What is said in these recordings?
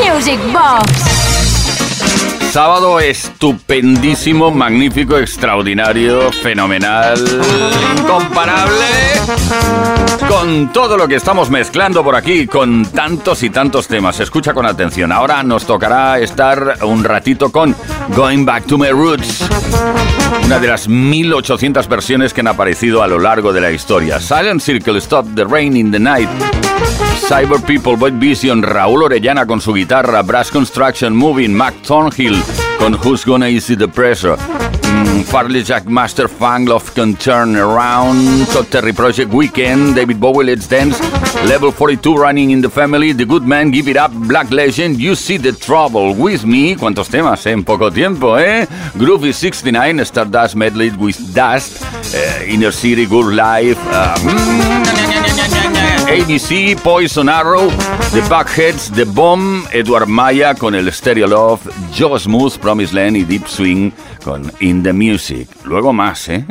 Music Box. Sábado estupendísimo, magnífico, extraordinario, fenomenal, incomparable. Con todo lo que estamos mezclando por aquí, con tantos y tantos temas. Escucha con atención. Ahora nos tocará estar un ratito con Going Back to My Roots. Una de las 1800 versiones que han aparecido a lo largo de la historia. Silent Circle, Stop the Rain in the Night. Cyber People, Boy Vision, Raúl Orellana con su guitarra, Brass Construction Moving, Mac Thornhill con Who's Gonna Easy the Pressure, mm, Farley Jack Master Funk Love Can Turn Around, Todd Terry Project Weekend, David Bowie Let's Dance, Level 42 Running in the Family, The Goodmen Give It Up, Black Legend, You See the Trouble. With Me, cuántos temas? En poco tiempo, ¿eh? Groovy 69, Stardust Medley with Dust, eh, Inner City, Good Life, uh, ABC, Poison Arrow, The Buckheads, The Bomb, Edward Maya con el Stereo Love, Joe Smooth, Promise Land y Deep Swing con In the Music. Luego más, ¿eh?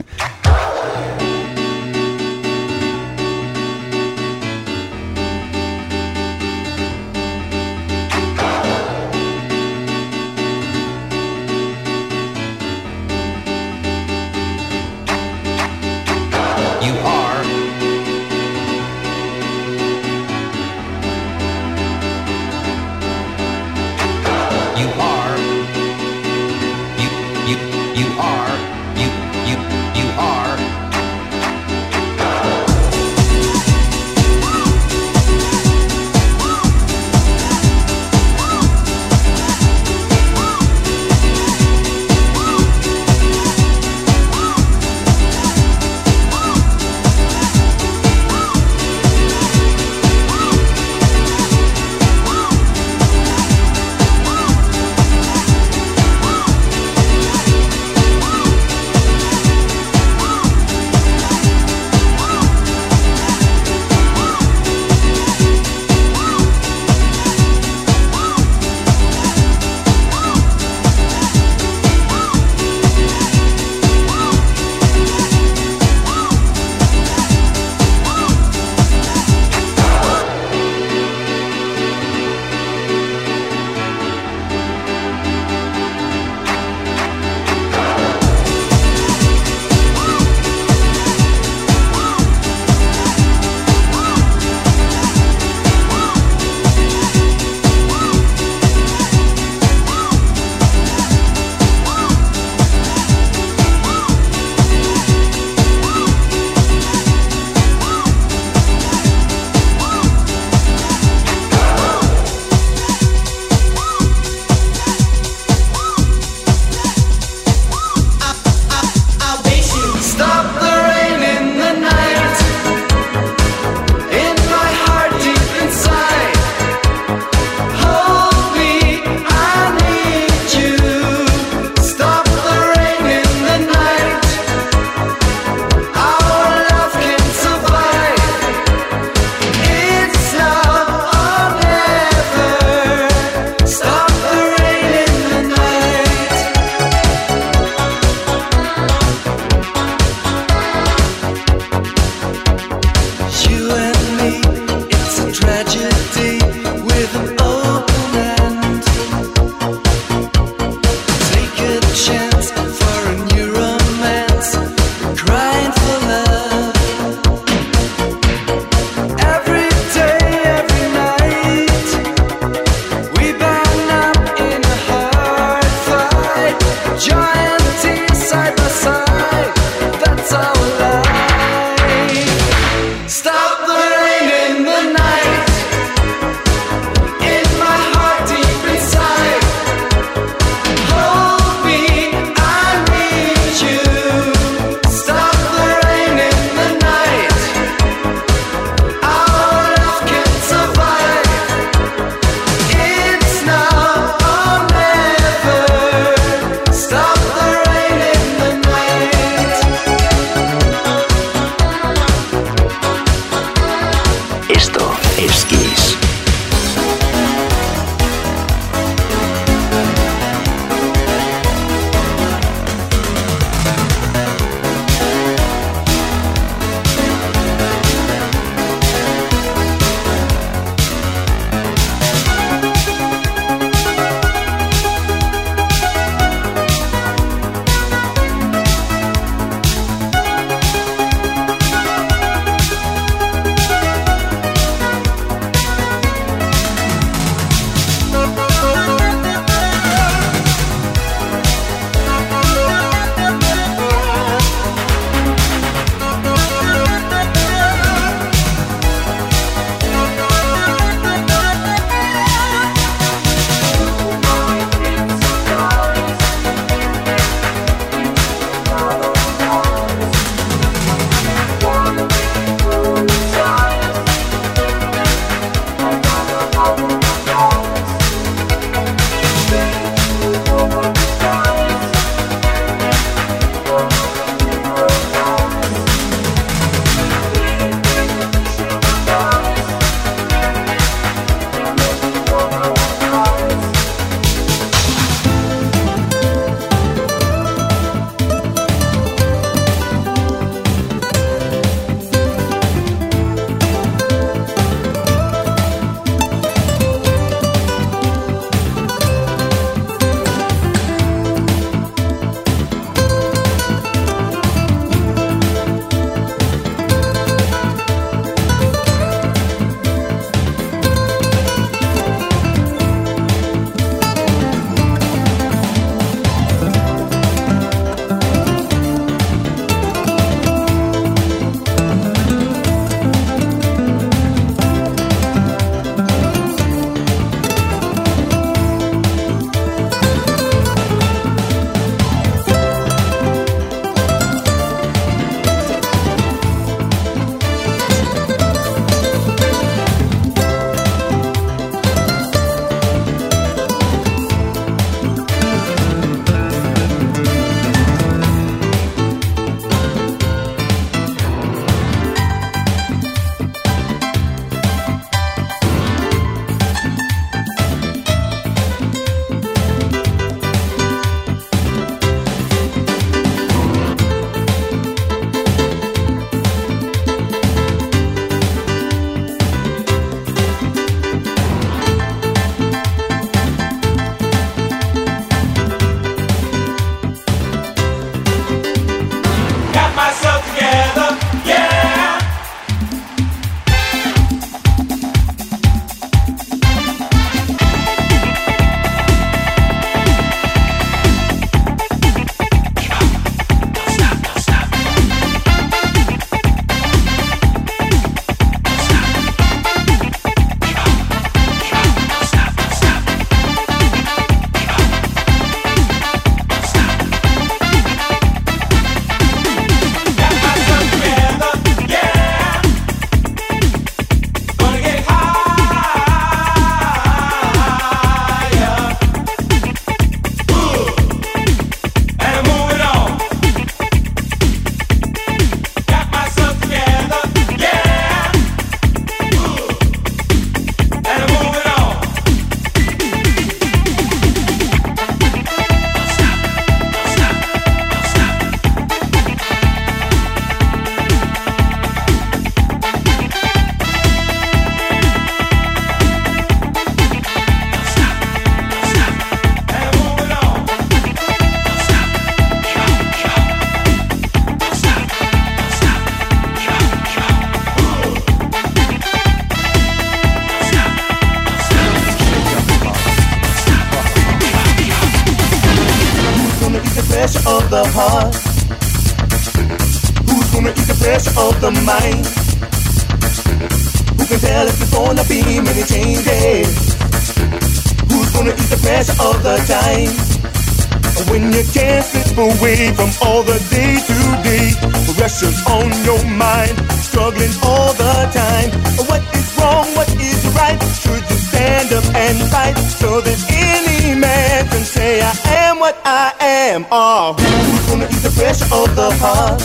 From all the day to day pressures on your mind, struggling all the time. What is wrong? What is right? Should you stand up and fight so that any man can say I am what I am? Oh, who's gonna ease the pressure of the heart?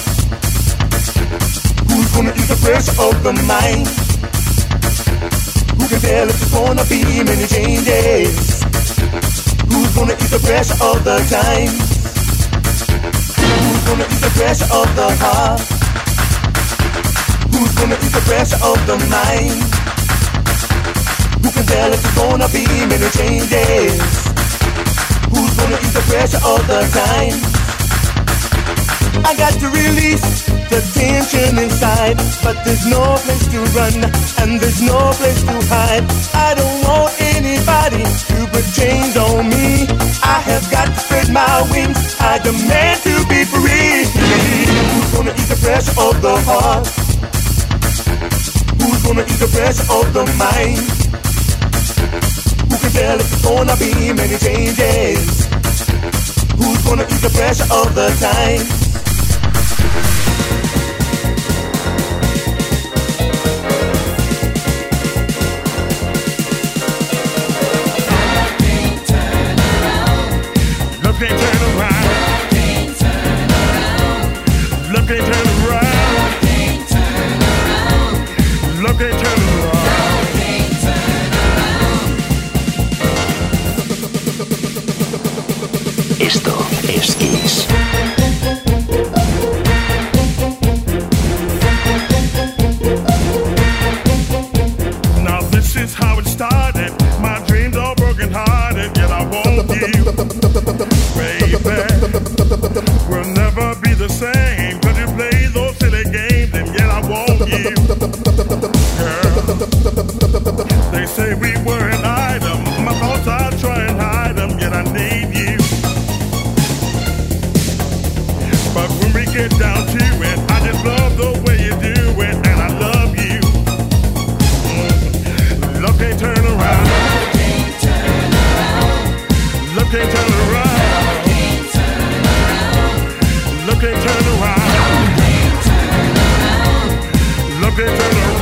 Who's gonna ease the pressure of the mind? Who can tell if there's gonna be many changes? Who's gonna ease the pressure of the time? Pressure of the heart? Who's gonna ease the pressure of the mind? Who can tell if there's gonna be many changes? Who's gonna ease the pressure of the time? I got to release the tension inside, but there's no place to run and there's no place to hide. I don't want anybody to put chains on me. I have got to spread my wings. I demand to be free. Who's gonna ease the pressure of the heart? Who's gonna ease the pressure of the mind? Who can tell if there's gonna be many changes? Who's gonna ease the pressure of the time? Esto es Kiss. Now this is how it started. My dreams are broken hearted, yet I won't give. get down to it. I just love the way you do it, and I love you. Love can't turn around. Love can't turn around. Love can't turn around. Love can't turn around. Love can't turn around.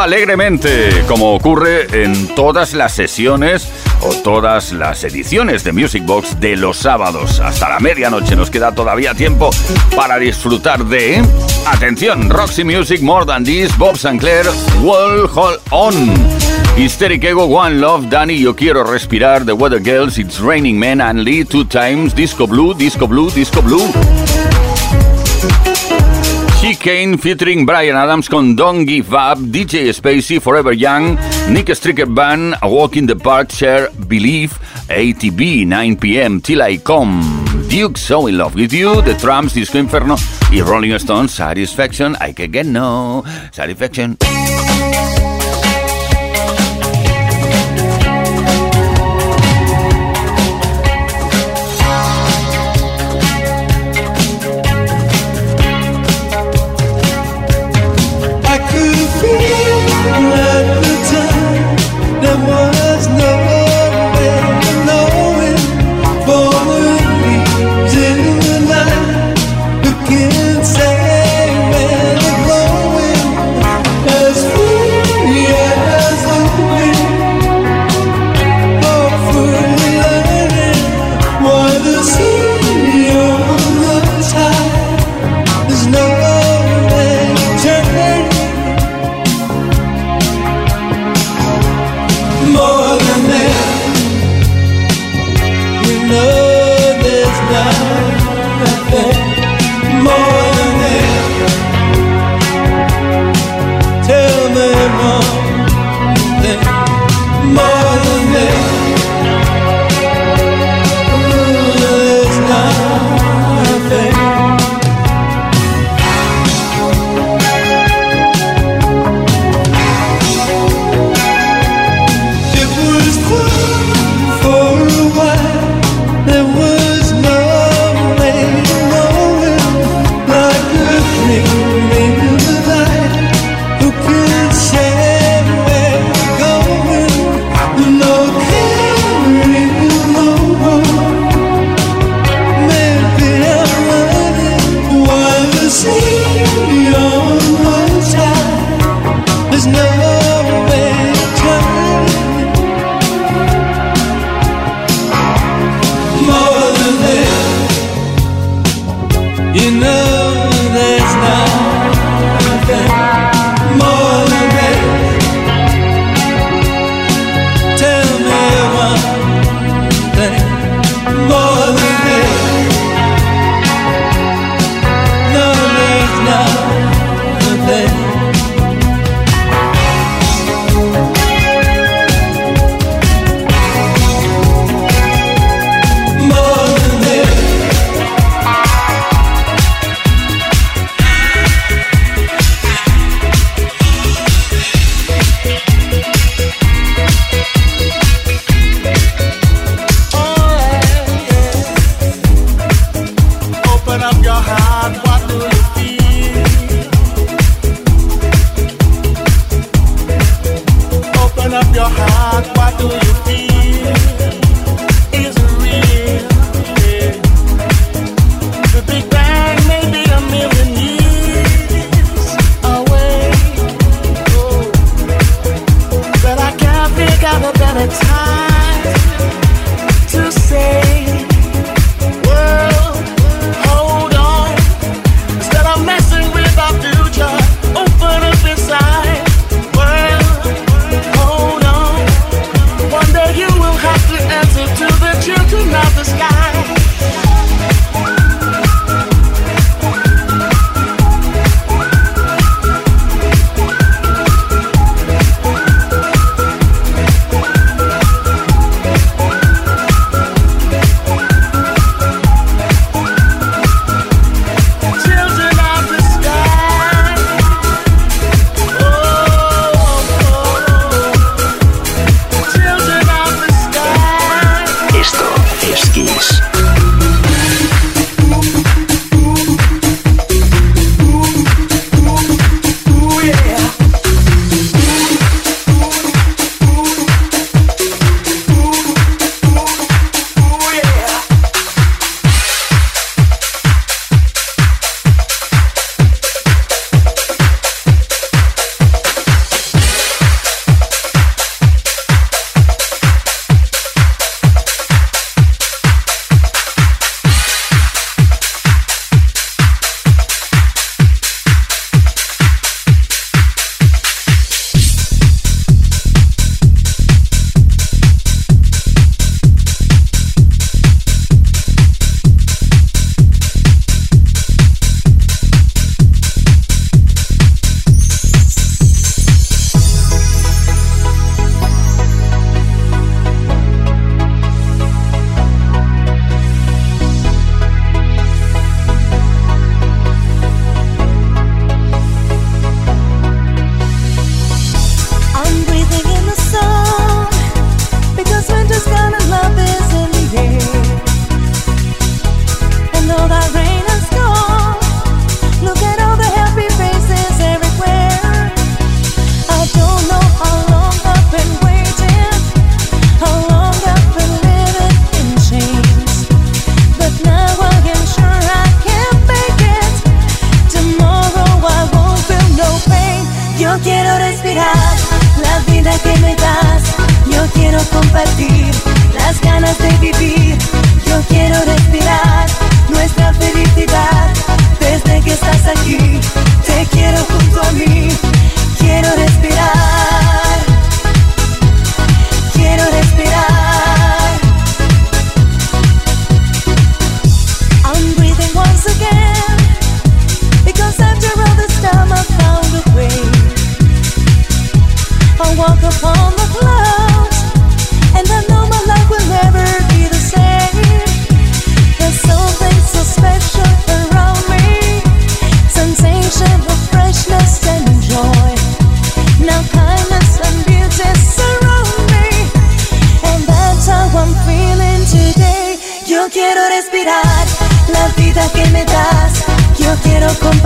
Alegremente, como ocurre en todas las sesiones o todas las ediciones de Music Box de los sábados. Hasta la medianoche nos queda todavía tiempo para disfrutar de... Atención, Roxy Music, More Than This, Bob Sinclair, Wall Hold On. Hysteric Ego, One Love, Danny, Yo Quiero Respirar, The Weather Girls, It's Raining Men, and Lee, Two Times, Disco Blue, Disco Blue, Disco Blue. Chicane featuring Brian Adams con Don't Give Up, DJ Spacey, Forever Young, Nick Stricker Band, Walk in the Park, Share, Believe, ATB, 9 pm, Till I Come, Duke, So in Love with You, The Tramps, Disco Inferno y Rolling Stones, Satisfaction, I Can Get No, Satisfaction.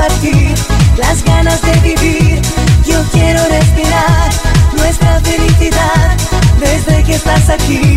compartir las ganas de vivir. Yo quiero respirar nuestra felicidad desde que estás aquí.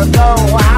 ago.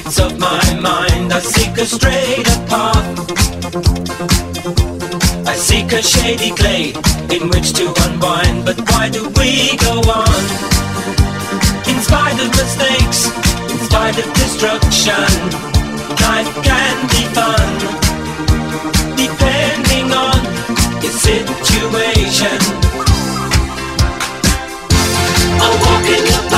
Streets of my mind, I seek a straighter path. I seek a shady glade in which to unwind, but why do we go on? In spite of mistakes, in spite of destruction, life can be fun. Depending on your situation. A walk in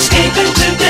escaping today.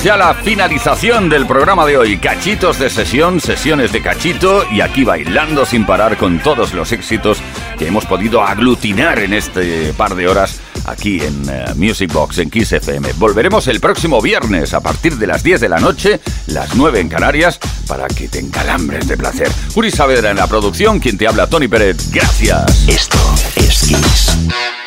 Llegamos ya a la finalización del programa de hoy. Cachitos de sesión, sesiones de cachito y aquí bailando sin parar con todos los éxitos que hemos podido aglutinar en este par de horas aquí en eh, Music Box en Kiss FM. Volveremos el próximo viernes a partir de las 10 de la noche, las 9 en Canarias, para que te encalambres de placer. Uri Saavedra en la producción, quien te habla Tony Pérez. Gracias. Esto es Kiss.